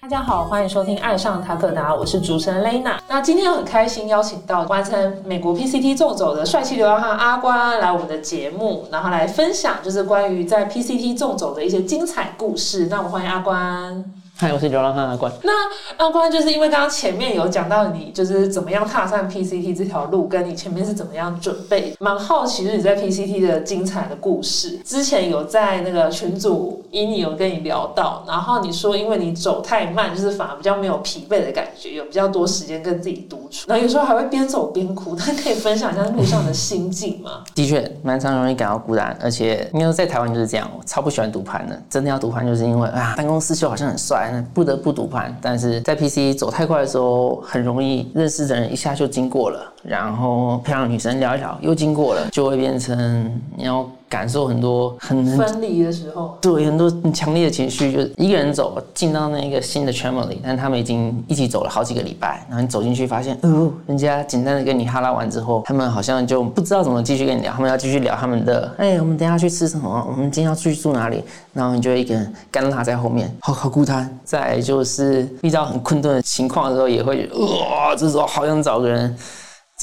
大家好，欢迎收听《爱上塔克达》，我是主持人 Lena。那今天很开心邀请到完成美国 PCT 纵走的帅气流浪汉阿关来我们的节目，然后来分享就是关于在 PCT 纵走的一些精彩故事。那我们欢迎阿关。嗨，我是流浪汉阿关。那阿关就是因为刚刚前面有讲到你就是怎么样踏上 PCT 这条路，跟你前面是怎么样准备，蛮好奇就是你在 PCT 的精彩的故事。之前有在那个群组伊尼有跟你聊到，然后你说因为你走太慢，就是反而比较没有疲惫的感觉，有比较多时间跟自己独处，然后有时候还会边走边哭。那可以分享一下路上的心境吗？的确，蛮常容易感到孤单，而且应该说在台湾就是这样，我超不喜欢读盘的。真的要读盘，就是因为啊，办公室秀好像很帅。不得不赌盘，但是在 PC 走太快的时候，很容易认识的人一下就经过了，然后漂亮女生聊一聊又经过了，就会变成你要。感受很多很分离的时候，对很多很强烈的情绪，就是一个人走进到那个新的 family，但他们已经一起走了好几个礼拜，然后你走进去发现，哦，人家简单的跟你哈拉完之后，他们好像就不知道怎么继续跟你聊，他们要继续聊他们的，哎，我们等下去吃什么？我们今天要出去住哪里？然后你就一个人干拉在后面，好好孤单。再就是遇到很困顿的情况的时候，也会哇，这时候好想找个人。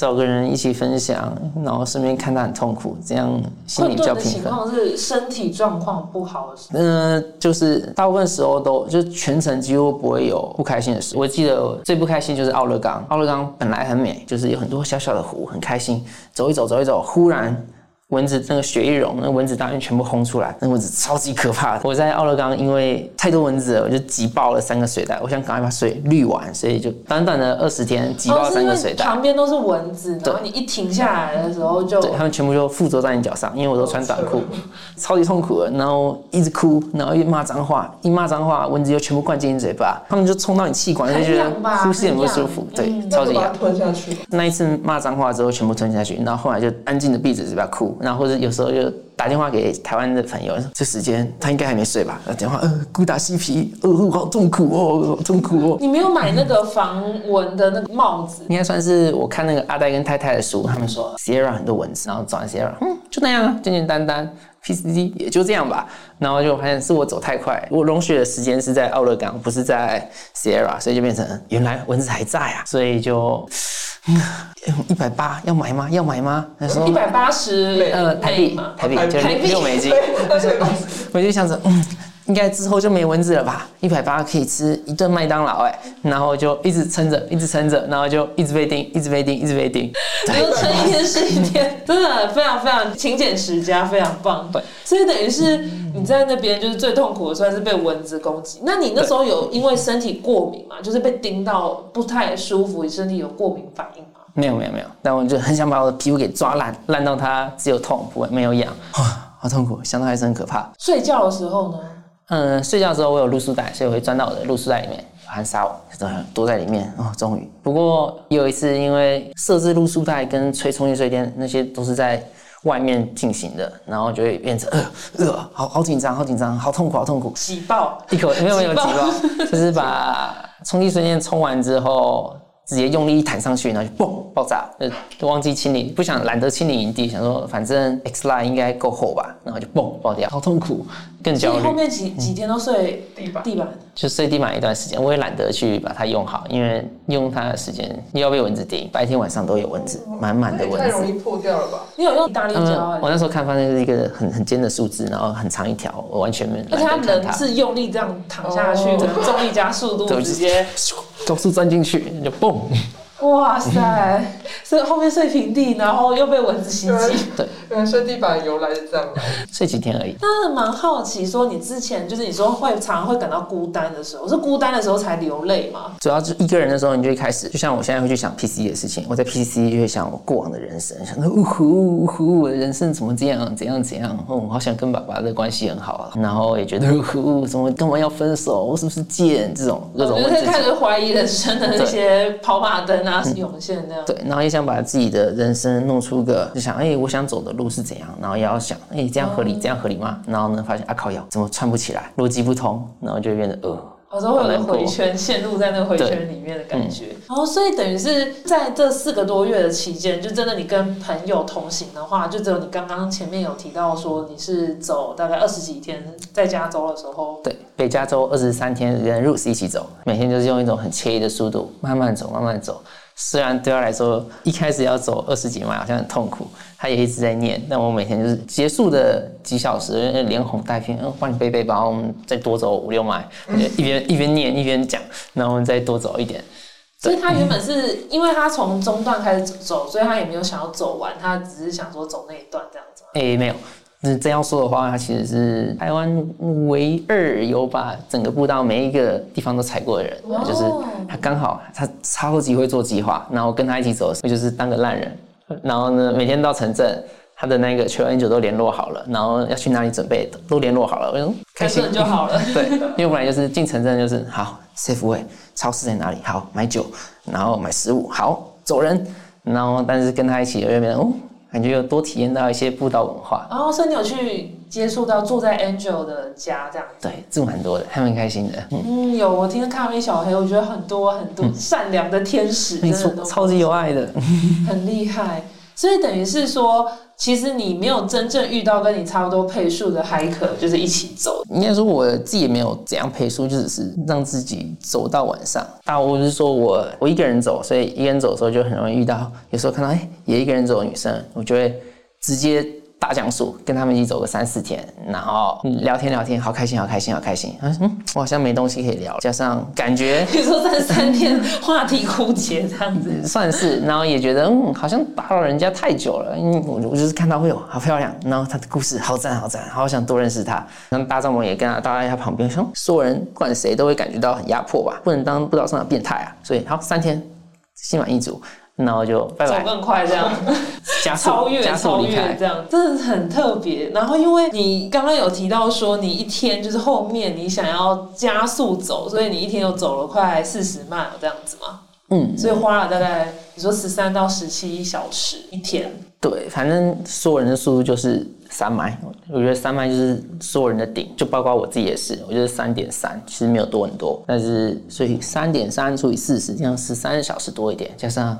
找个人一起分享，然后顺便看他很痛苦，这样心里比较平衡。情况是身体状况不好的时候，嗯，就是大部分时候都就全程几乎不会有不开心的事。我记得最不开心就是奥勒冈，奥勒冈本来很美，就是有很多小小的湖，很开心，走一走，走一走，忽然。蚊子那个血一溶，那蚊子大便全部轰出来，那蚊子超级可怕的。我在奥勒冈，因为太多蚊子了，我就挤爆了三个水袋。我想赶快把水滤完，所以就短短的二十天挤爆三个水袋。旁边都是蚊子，然后你一停下来的时候就，对他们全部就附着在你脚上，因为我都穿短裤，超级痛苦的。然后一直哭，然后一骂脏话，一骂脏话，蚊子就全部灌进你嘴巴，他们就冲到你气管，就觉得呼吸很不舒服。对，超级痒。吞下去。那一次骂脏话之后，全部吞下去，然后后来就安静的闭着嘴巴哭。然后或者有时候就打电话给台湾的朋友，这时间他应该还没睡吧？打电话，呃，孤打西皮，呃，好痛苦哦，好痛苦哦。你没有买那个防蚊的那个帽子？应该算是我看那个阿呆跟太太的书，他们说 Sierra 很多蚊子，然后找完 Sierra，嗯，就那样，简简单单，PCD 也就这样吧。然后就发现是我走太快，我融雪的时间是在奥勒冈，不是在 Sierra，所以就变成原来蚊子还在啊，所以就。一百八要买吗？要买吗？他说一百八十呃台币台币就是六美金。我就想着嗯。应该之后就没蚊子了吧？一百八可以吃一顿麦当劳哎，然后就一直撑着，一直撑着，然后就一直被叮，一直被叮，一直被叮。就撑一天是一天，真的非常非常勤俭持家，非常棒。对，所以等于是你在那边就是最痛苦的，算是被蚊子攻击。那你那时候有因为身体过敏嘛？就是被叮到不太舒服，身体有过敏反应吗？没有没有没有，但我就很想把我的皮肤给抓烂，烂到它只有痛不会没有痒，好痛苦，想到还是很可怕。睡觉的时候呢？嗯，睡觉的时候我有露宿袋，所以我会钻到我的露宿袋里面，含沙网，躲在里面。哦，终于。不过有一次，因为设置露宿袋跟吹冲击睡垫那些都是在外面进行的，然后就会变成呃呃，好好紧张，好紧张，好痛苦，好痛苦。挤爆一口没有没有挤爆，就是把冲击睡垫冲完之后。直接用力一弹上去，然后就嘣爆炸，呃，忘记清理，不想懒得清理营地，想说反正 X line 应该够厚吧，然后就嘣爆掉，好痛苦，更焦虑。后面几几天都睡地板，地板就睡地板一段时间，我也懒得去把它用好，因为用它的时间又要被蚊子叮，白天晚上都有蚊子，满满的蚊子，太容易破掉了吧？你有用意大利胶？我那时候看发现是一个很很尖的树枝，然后很长一条，我完全没。而且它人是用力这样躺下去，重力加速度直接。都是钻进去你就蹦。哇塞！是后面睡平地，然后又被蚊子袭击。对，原来睡地板由来是这样。睡几天而已。那蛮好奇，说你之前就是你说会常常会感到孤单的时候，是孤单的时候才流泪吗？主要是一个人的时候，你就一开始，就像我现在会去想 P C 的事情。我在 P C 就会想我过往的人生，想说呜呼呜呼，我的人生怎么这样，怎样怎样？哦，好想跟爸爸的关系很好啊，然后也觉得呜呼，怎么干嘛要分手？我是不是贱？这种各种问题，开始怀疑人生的那些跑马灯啊。涌现那样对，然后也想把自己的人生弄出个，就想哎，我想走的路是怎样，然后也要想哎，这样合理，这样合理吗？然后呢，发现啊靠，要怎么串不起来，逻辑不通，然后就变得呃。有时候会有个回圈，陷入在那个回圈里面的感觉。然后，所以等于是在这四个多月的期间，就真的你跟朋友同行的话，就只有你刚刚前面有提到说你是走大概二十几天，在加州的时候，对，北加州二十三天跟 Roots 一起走，每天就是用一种很惬意的速度慢慢走，慢慢走。虽然对他来说一开始要走二十几迈好像很痛苦，他也一直在念，但我每天就是结束的几小时连哄带骗，嗯，帮你背背包，我们再多走五六迈，一边一边念一边讲，然后我们再多走一点。所以他原本是因为他从中段开始走，所以他也没有想要走完，他只是想说走那一段这样子嘛。诶、没有。那真要说的话，它其实是台湾唯二有把整个步道每一个地方都踩过的人，哦。就是他刚好他超级会做计划，然后跟他一起走，我就是当个烂人，然后呢每天到城镇，他的那个 trail angel 都联络好了，然后要去哪里准备都联络好了，开心。就好了。对，因为本来就是进城镇就是好 safe way，超市在哪里？好买酒，然后买食物，好走人，然后但是跟他一起有没有哦，感觉有多体验到一些布道文化。然后，所以你有去接触到住在 Angel 的家这样子。对，住蛮多的，还蛮开心的。嗯，嗯，有我听咖啡小黑，我觉得很多很多善良的天使，没错超级有爱的。很厉害。所以等于是说，其实你没有真正遇到跟你差不多配速的 hike，就是一起走。应该说我自己也没有怎样配速，就只是让自己走到晚上。大我是说我我一个人走，所以一个人走的时候就很容易遇到，有时候看到哎也一个人走的女生，我就会直接大降速，跟他们一起走个三四天，然后聊天聊天，好开心好开心好开心。嗯，我好像没东西可以聊，加上感觉 比如说三三天话题枯竭这样子，算是，然后也觉得嗯，好像打扰人家太久了。嗯，我我就是看到会有好漂亮，然后他的故事好赞好赞，好想多认识他。然后搭帐篷也跟他搭在他旁边，说所有人不管谁都会感觉到很压迫吧，不能当不知道上的变态啊。所以好三天心满意足，然后就拜拜，走更快这样。加速超越加速超越这。样，真的很特别。然后因为你刚刚有提到说，你一天就是后面你想要加速走，所以你一天又走了快四十迈这样子嘛，嗯，所以花了大概你说十三到十七小时一天。对，反正所有人的速度就是三迈，我觉得三迈就是所有人的顶，就包括我自己也是，我觉得三点三，其实没有多很多，但是所以三点三除以四十，这样十三小时多一点，加上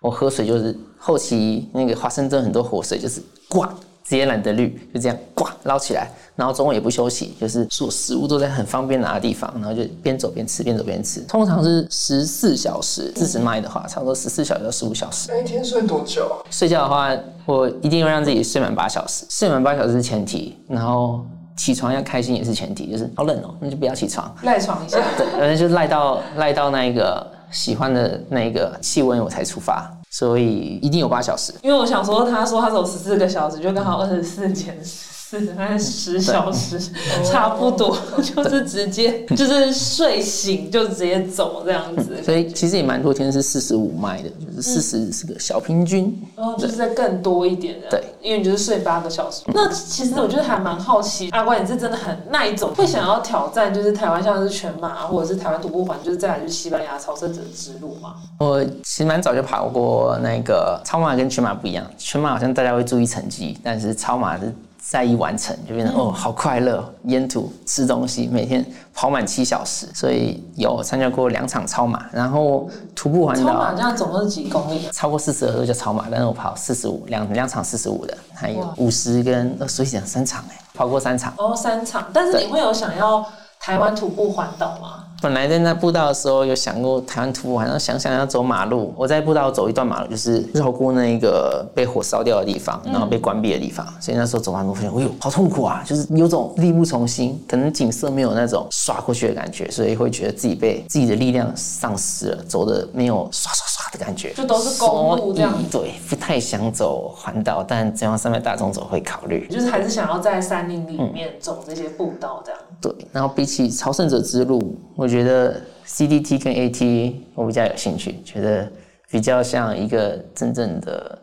我喝水就是后期那个华盛顿很多活水就是呱。直接懒得滤，就这样呱捞起来，然后中午也不休息，就是所有食物都在很方便拿的地方，然后就边走边吃，边走边吃。通常是十四小时，四十迈的话，差不多十四小时到十五小时。那一天睡多久啊？睡觉的话，我一定会让自己睡满八小时，睡满八小时是前提，然后起床要开心也是前提，就是好冷哦，那就不要起床，赖床一下，对，反正就赖到赖到那一个喜欢的那个气温我才出发，所以一定有八小时。因为我想说，他说他走十四个小时，就刚好二十四减四，大概十小时，差不多，就是直接就是睡醒就直接走这样子。所以其实也蛮多天是四十五迈的，就是四十是个小平均。然后就是再更多一点的，对，因为你就是睡八个小时。那其实我觉得还蛮好奇，阿关你是真的很耐走，会想要挑战就是台湾像是全马或者是台湾徒步环，就是再来就是西班牙朝圣者之路嘛。我其实蛮早就跑过那个超马，跟全马不一样。全马好像大家会注意成绩，但是超马是在一完成，就变成、哦好快乐，沿途吃东西，每天跑满七小时，所以有参加过两场超马，然后徒步环岛超马这样总共是几公里啊？超过四十二就叫超马，但是我跑四十五两两场四十五的，还有五十跟呃所以讲三场哎，跑过三场。哦，三场，但是你会有想要台湾徒步环岛吗？本来在那步道的时候有想过台湾徒步好像想想要走马路。我在步道走一段马路，就是绕过那一个被火烧掉的地方，然后被关闭的地方。所以那时候走马路发现，哎呦，好痛苦啊！就是有种力不从心，可能景色没有那种刷过去的感觉，所以会觉得自己被自己的力量丧失了，走的没有刷刷刷的感觉，就都是公路这样对，不太想走环岛，但中央山脉大众走会考虑。就是还是想要在山林里面走这些步道这样。对，然后比起朝圣者之路，我觉得 CDT 跟 AT 我比较有兴趣，觉得比较像一个真正的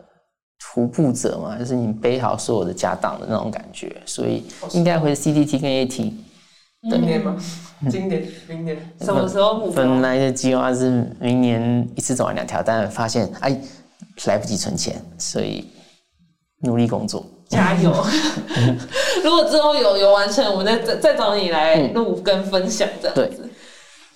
徒步者嘛，就是你背好所有的家当的那种感觉，所以应该会 CDT 跟 AT。明年吗？今年、明年？什么时候目标？本来的计划是明年一次走完两条，但发现哎来不及存钱，所以努力工作。加油！如果之后有有完成，我们再再再找你来录跟分享这样子。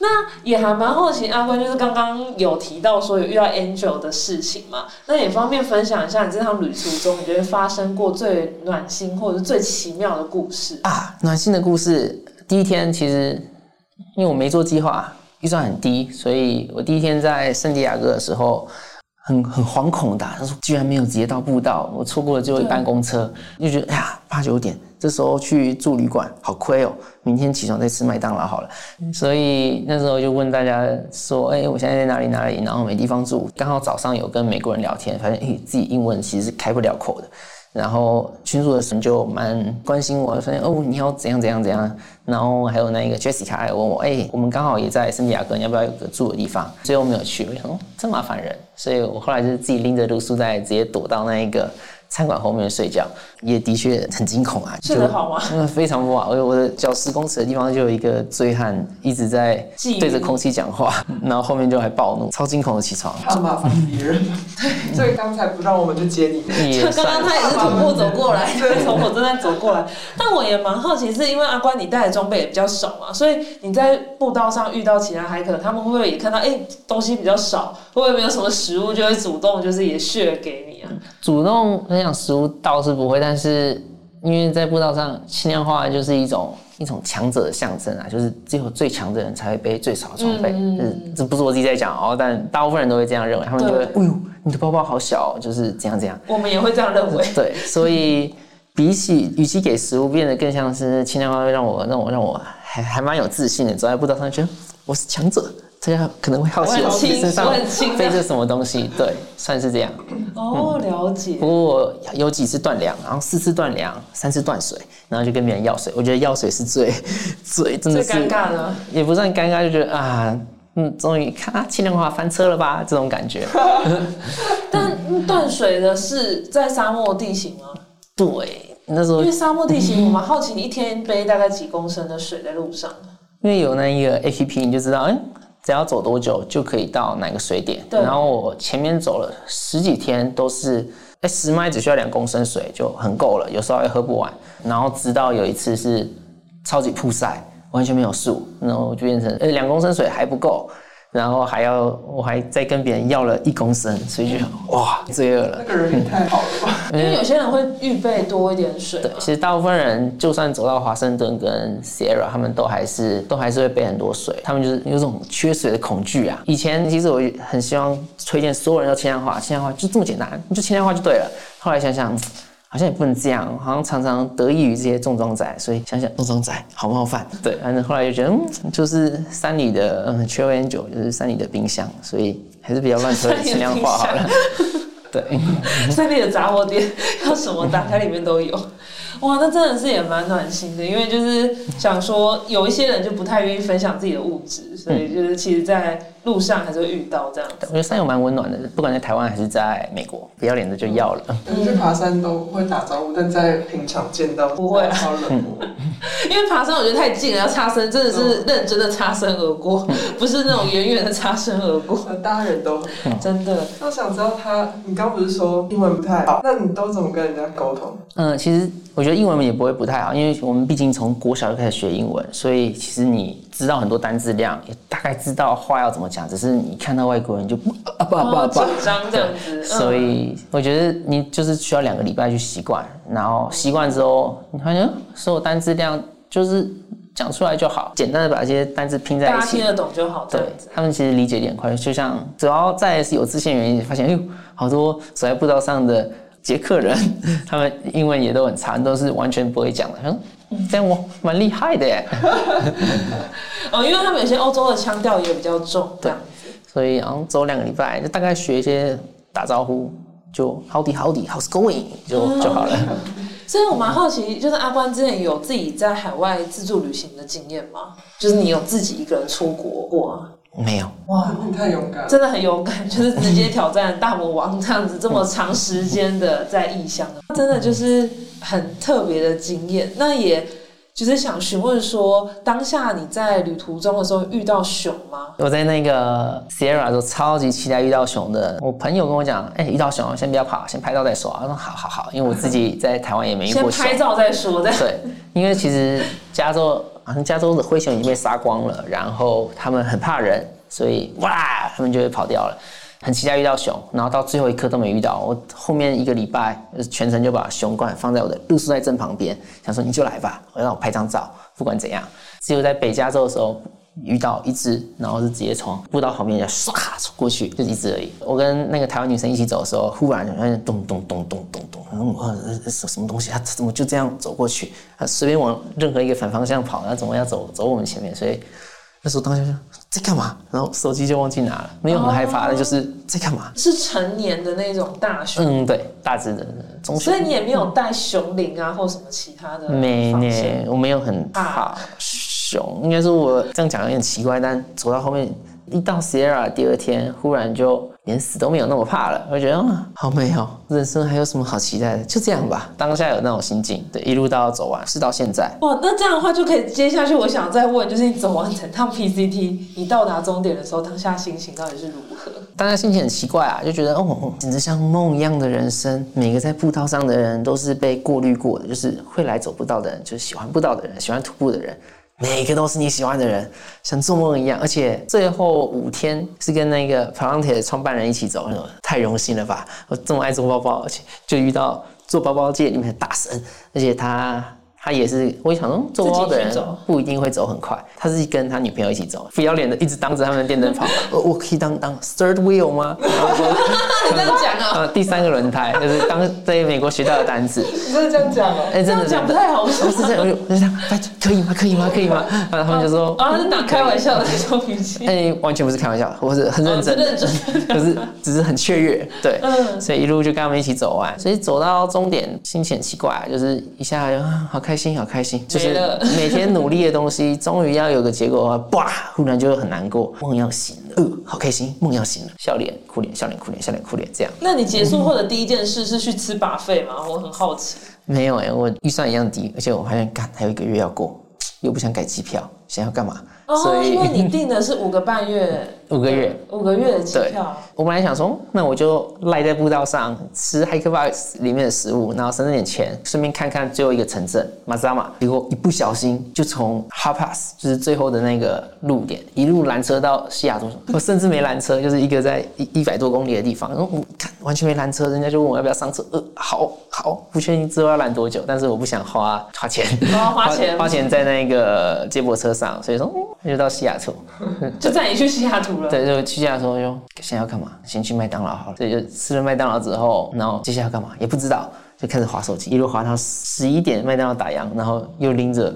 那也还蛮好奇，阿坤就是刚刚有提到说有遇到 Angel 的事情嘛，那也方便分享一下你这趟旅途中你觉得发生过最暖心或者是最奇妙的故事？啊，暖心的故事。第一天其实因为我没做计划，预算很低，所以我第一天在圣地亚哥的时候很很惶恐的，他说居然没有直接到步道，我错过了最后一班公车，就觉得哎呀八九点，这时候去住旅馆好亏哦，明天起床再吃麦当劳好了。所以那时候就问大家说，哎，我现在在哪里哪里，然后没地方住，刚好早上有跟美国人聊天，发现哎自己英文其实是开不了口的。然后群主的神就蛮关心我，发现哦你要怎样怎样怎样，然后还有那个 Jessica 还问我，哎，我们刚好也在圣地亚哥，你要不要有个住的地方？所以我没有去，我想哦真麻烦人，所以我后来就是自己拎着露宿袋，直接躲到那一个餐馆后面睡觉，也的确很惊恐啊，睡得好吗？嗯，非常不好，我我的脚十公尺的地方就有一个醉汉一直在对着空气讲话，然后后面就还暴怒，超惊恐的起床，怕麻烦别人。对，所以刚才不让我们去接你。就刚刚他也是徒步走过来，对，从我这边走过来。但我也蛮好奇，是因为阿关你带的装备也比较少嘛，所以你在步道上遇到其他 hiker，他们会不会也看到哎、东西比较少，会不会没有什么食物，就会主动就是也 share 给你啊？主动分享食物倒是不会，但是因为在步道上，轻量化就是一种一种强者的象征啊，就是只有最强的人才会背最少的装备。嗯就是这不是我自己在讲哦，但大部分人都会这样认为，他们就会，对哎呦，你的包包好小哦，就是这样这样。我们也会这样认为。对，所以比起与其给食物，变得更像是轻量化，会让我让我让我还还蛮有自信的，走在步道上觉得我是强者。大家可能会好奇身上背着什么东西，对，算是这样。哦，了解不。过我有几次断粮，然后四次断粮，三次断水，然后就跟别人要水。我觉得要水是最 最真的尴尬的，也不算尴尬，就觉得啊，嗯，终于看啊，轻量化翻车了吧，这种感觉。但断水的是在沙漠地形吗？对，那时候因为沙漠地形，我蛮好奇，你一天背大概几公升的水在路上？因为有那一个 A P P，你就知道，哎、只要走多久就可以到哪个水点。对然后我前面走了十几天都是，哎、十迈只需要两公升水就很够了，有时候还喝不完。然后直到有一次是超级曝晒，完全没有树，然后就变成，哎，两公升水还不够。然后还要，我还再跟别人要了一公升，所以就哇，罪恶了那。个人也太好了吧？因为有些人会预备多一点水对。其实大部分人就算走到华盛顿跟 Sierra，他们都还是都还是会备很多水，他们就是有种缺水的恐惧啊。以前其实我很希望推荐所有人都轻量化，轻量化就这么简单，你就轻量化就对了。后来想想。好像也不能这样，好像常常得益于这些重装仔，所以想想重装仔好冒犯。对，反正后来就觉得，嗯，就是山里的嗯 Chill N 九，就是山里的冰箱，所以还是比较乱推轻 量化好了。对，山里的杂货店要什么打开里面都有。哇，那真的是也蛮暖心的，因为就是想说，有一些人就不太愿意分享自己的物质，所以就是其实，在路上还是会遇到这样子。我觉得山友蛮温暖的，不管在台湾还是在美国，不要脸的就要了。你去爬山都会打招呼，但在平常见到不会啊超冷漠。因为爬山我觉得太近了，要擦身真的是认真的擦身而过，不是那种远远的擦身而过，呃大家人都。真的。那我想知道他，你刚不是说英文不太好？那你都怎么跟人家沟通？嗯，其实我觉得英文也不会不太好，因为我们毕竟从国小就开始学英文，所以其实你知道很多单字量，也大概知道话要怎么讲，只是你看到外国人就啊不啊不啊不紧啊，张这样子，嗯。所以我觉得你就是需要两个礼拜去习惯，然后习惯之后，你发现嗯所有单字量就是讲出来就好，简单的把这些单字拼在一起。大家听，得懂就好，对。他们其实理解点快，就像主要在是有自信的原因，发现哎呦，好多走在步道上的捷克人，他们英文也都很差，都是完全不会讲的。嗯，这样我蛮厉害的耶。哦，因为他们有些欧洲的腔调也比较重，这样子。所以然后走两个礼拜，就大概学一些打招呼，就 Howdy Howdy How's going 就就好了。所以我蛮好奇，就是阿关之前有自己在海外自助旅行的经验吗？就是你有自己一个人出国过啊？没有，哇，你太勇敢了。真的很勇敢，就是直接挑战大魔王这样子，这么长时间的在异乡，真的就是很特别的经验。那也就是想询问说，当下你在旅途中的时候遇到熊吗？我在那个 Sierra 的时候超级期待遇到熊的。我朋友跟我讲，哎、遇到熊先不要跑，先拍照再说。我说好好好，因为我自己在台湾也没遇先过熊。拍照再说，这样对，因为其实加州好像加州的灰熊已经被杀光了，然后他们很怕人，所以哇，他们就会跑掉了。很期待遇到熊，然后到最后一刻都没遇到。我后面一个礼拜全程就把熊罐放在我的露宿在正旁边，想说你就来吧，让我拍张照，不管怎样。只有在北加州的时候遇到一只，然后是直接从步道旁边就唰冲过去，就一只而已。我跟那个台湾女生一起走的时候，忽然发现咚咚咚咚咚咚，然后什什么东西？它怎么就这样走过去？它随便往任何一个反方向跑，它怎么要走走我们前面？所以那时候当下就在干嘛？然后手机就忘记拿了，没有很害怕，那就是在干嘛？是成年的那种大熊，嗯，对，大只的中熊所以。你也没有带熊铃啊或什么其他的没呢，我没有很怕熊，应该说我这样讲有点奇怪，但走到后面一到 Sierra 第二天，忽然就连死都没有那么怕了，我觉得啊，好美哦，人生还有什么好期待的？就这样吧，当下有那种心境，对，一路到走完，是到现在。哇，那这样的话就可以接下去，我想再问，就是你走完整趟 PCT，你到达终点的时候，当下心情到底是如何？大家心情很奇怪啊，就觉得哦，简直像梦一样的人生。每个在步道上的人都是被过滤过的，就是会来走步道的人，就是喜欢步道的人，喜欢徒步的人，每个都是你喜欢的人，像做梦一样。而且最后五天是跟那个跑浪铁的创办人一起走，太荣幸了吧！我这么爱做包包，而且就遇到做包包界里面的大神，而且他。他也是，我想说，做包包的人不一定会走很快，他是跟他女朋友一起走，不要脸的一直当着他们的电灯泡，我我可以当当 third wheel 吗？然后说你这样讲啊？呃，第三个轮胎就是当在美国学到的单词，你真的这样讲哦？哎、真的这样讲不太好说不。是这样，我就我就想，可以吗？可以吗？可以吗？然后他们就说，啊，是打开玩笑的那种语气，哎、完全不是开玩笑，我是很认真认真可是只是很雀跃，对，嗯所以一路就跟他们一起走完，所以走到终点，心情很奇怪，就是一下就啊好开心，好开心，就是每天努力的东西，终于要有个结果的话，哇，忽然就很难过，梦要醒了，呃，好开心，梦要醒了，笑脸哭脸，笑脸哭脸，笑脸哭脸，这样。那你结束后的第一件事是去吃把费吗？我很好奇。没有哎、我预算一样低，而且我发现，干还有一个月要过，又不想改机票，想要干嘛？所哦，以因为你订的是五个半月，五个月，五个月的机票，我本来想说，那我就赖在步道上吃 Hike Box 里面的食物，然后省着点钱，顺便看看最后一个城镇马扎马。结果一不小心就从 Hot Pass 就是最后的那个路点，一路拦车到西雅图。我甚至没拦车，就是一个在一一百多公里的地方，然后我看完全没拦车，人家就问我要不要上车。呃，好好，不确定之后要拦多久，但是我不想花花钱，哦花钱花钱在那个接驳车上，所以说就到西雅图。就带你去西雅图了。对，就去家的时候就现在要干嘛？先去麦当劳好了。所以就吃了麦当劳之后，然后接下来要干嘛也不知道，就开始划手机，一路划到十一点，麦当劳打烊，然后又拎着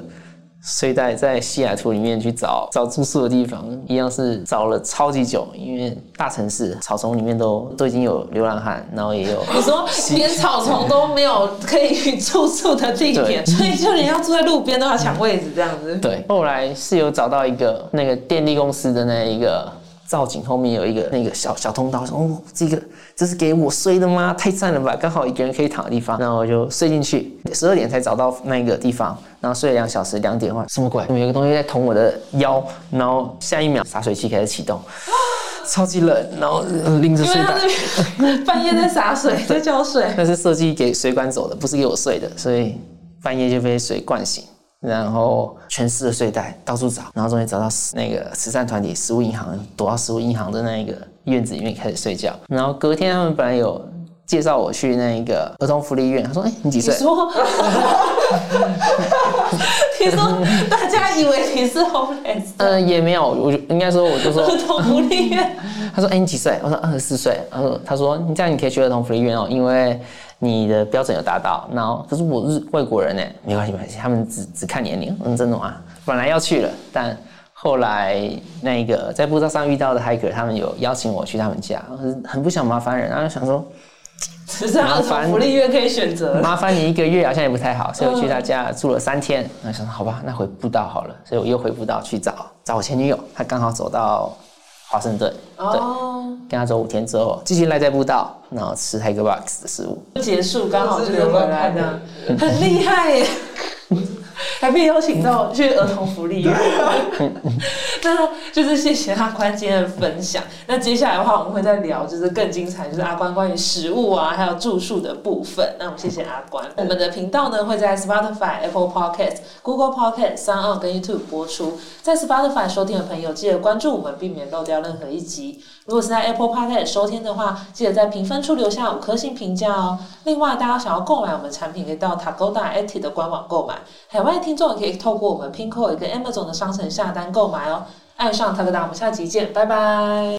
睡袋在西雅图里面去找找住宿的地方，一样是找了超级久，因为大城市草丛里面都都已经有流浪汉，然后也有你说连草丛都没有可以 住宿的地点，所以就连要住在路边都要抢位置这样子。对，后来是有找到一个那个电力公司的那一个造景后面有一个那个小小通道，说哦，这个这是给我睡的吗？太赞了吧，刚好一个人可以躺的地方，然后我就睡进去，十二点才找到那个地方，然后睡了两小时，两点哇，什么鬼？有一个东西在捅我的腰，然后下一秒洒水器开始启动。超级冷，然后呃拎着睡袋，半夜在洒水，在浇水。那是设计给水管走的，不是给我睡的，所以半夜就被水灌醒，然后全湿的睡袋到处找，然后终于找到那个慈善团体食物银行，躲到食物银行的那一个院子里面开始睡觉。然后隔天他们本来有介绍我去那个儿童福利院，他说：“哎、你几岁？”你说，你说大家以为你是 homeless，呃，也没有，我就应该说，我就说，儿童福利院。他说：“哎、你几岁？”我说：“二十四岁。”他说：“他说你这样你可以去儿童福利院哦，因为你的标准有达到。然后可是我是外国人呢，没关系没关系，他们只只看年龄。嗯，真的吗？本来要去了，但后来那个在步道上遇到的 hiker，他们有邀请我去他们家，很不想麻烦人，然后想说只是儿童福利院可以选择。麻烦你一个月好像也不太好，所以我去他家住了三天。然后想说好吧，那回步道好了，所以我又回步道去找找我前女友，她刚好走到华盛顿，对。哦，跟他走五天之后，继续赖在步道，然后吃 Tiger Box 的食物。结束刚好就是回来的，很厉害耶。还被邀请到去儿童福利院。那就是谢谢阿关今天的分享。那接下来的话，我们会再聊，就是更精彩，就是阿关关于食物啊，还有住宿的部分。那我们谢谢阿关。我们的频道呢会在 Spotify、Apple Podcast、Google Podcast、s o n 跟 YouTube 播出。在 Spotify 收听的朋友，记得关注我们，避免漏掉任何一集。如果是在 Apple Podcast 收听的话，记得在评分处留下五颗星评价哦。另外，大家想要购买我们产品，可以到 Tagoda Eti 的官网购买。海外听众也可以透过我们 Pinko 一个 Amazon 的商城下单购买哦。爱上 Tagoda，我们下期见，拜拜。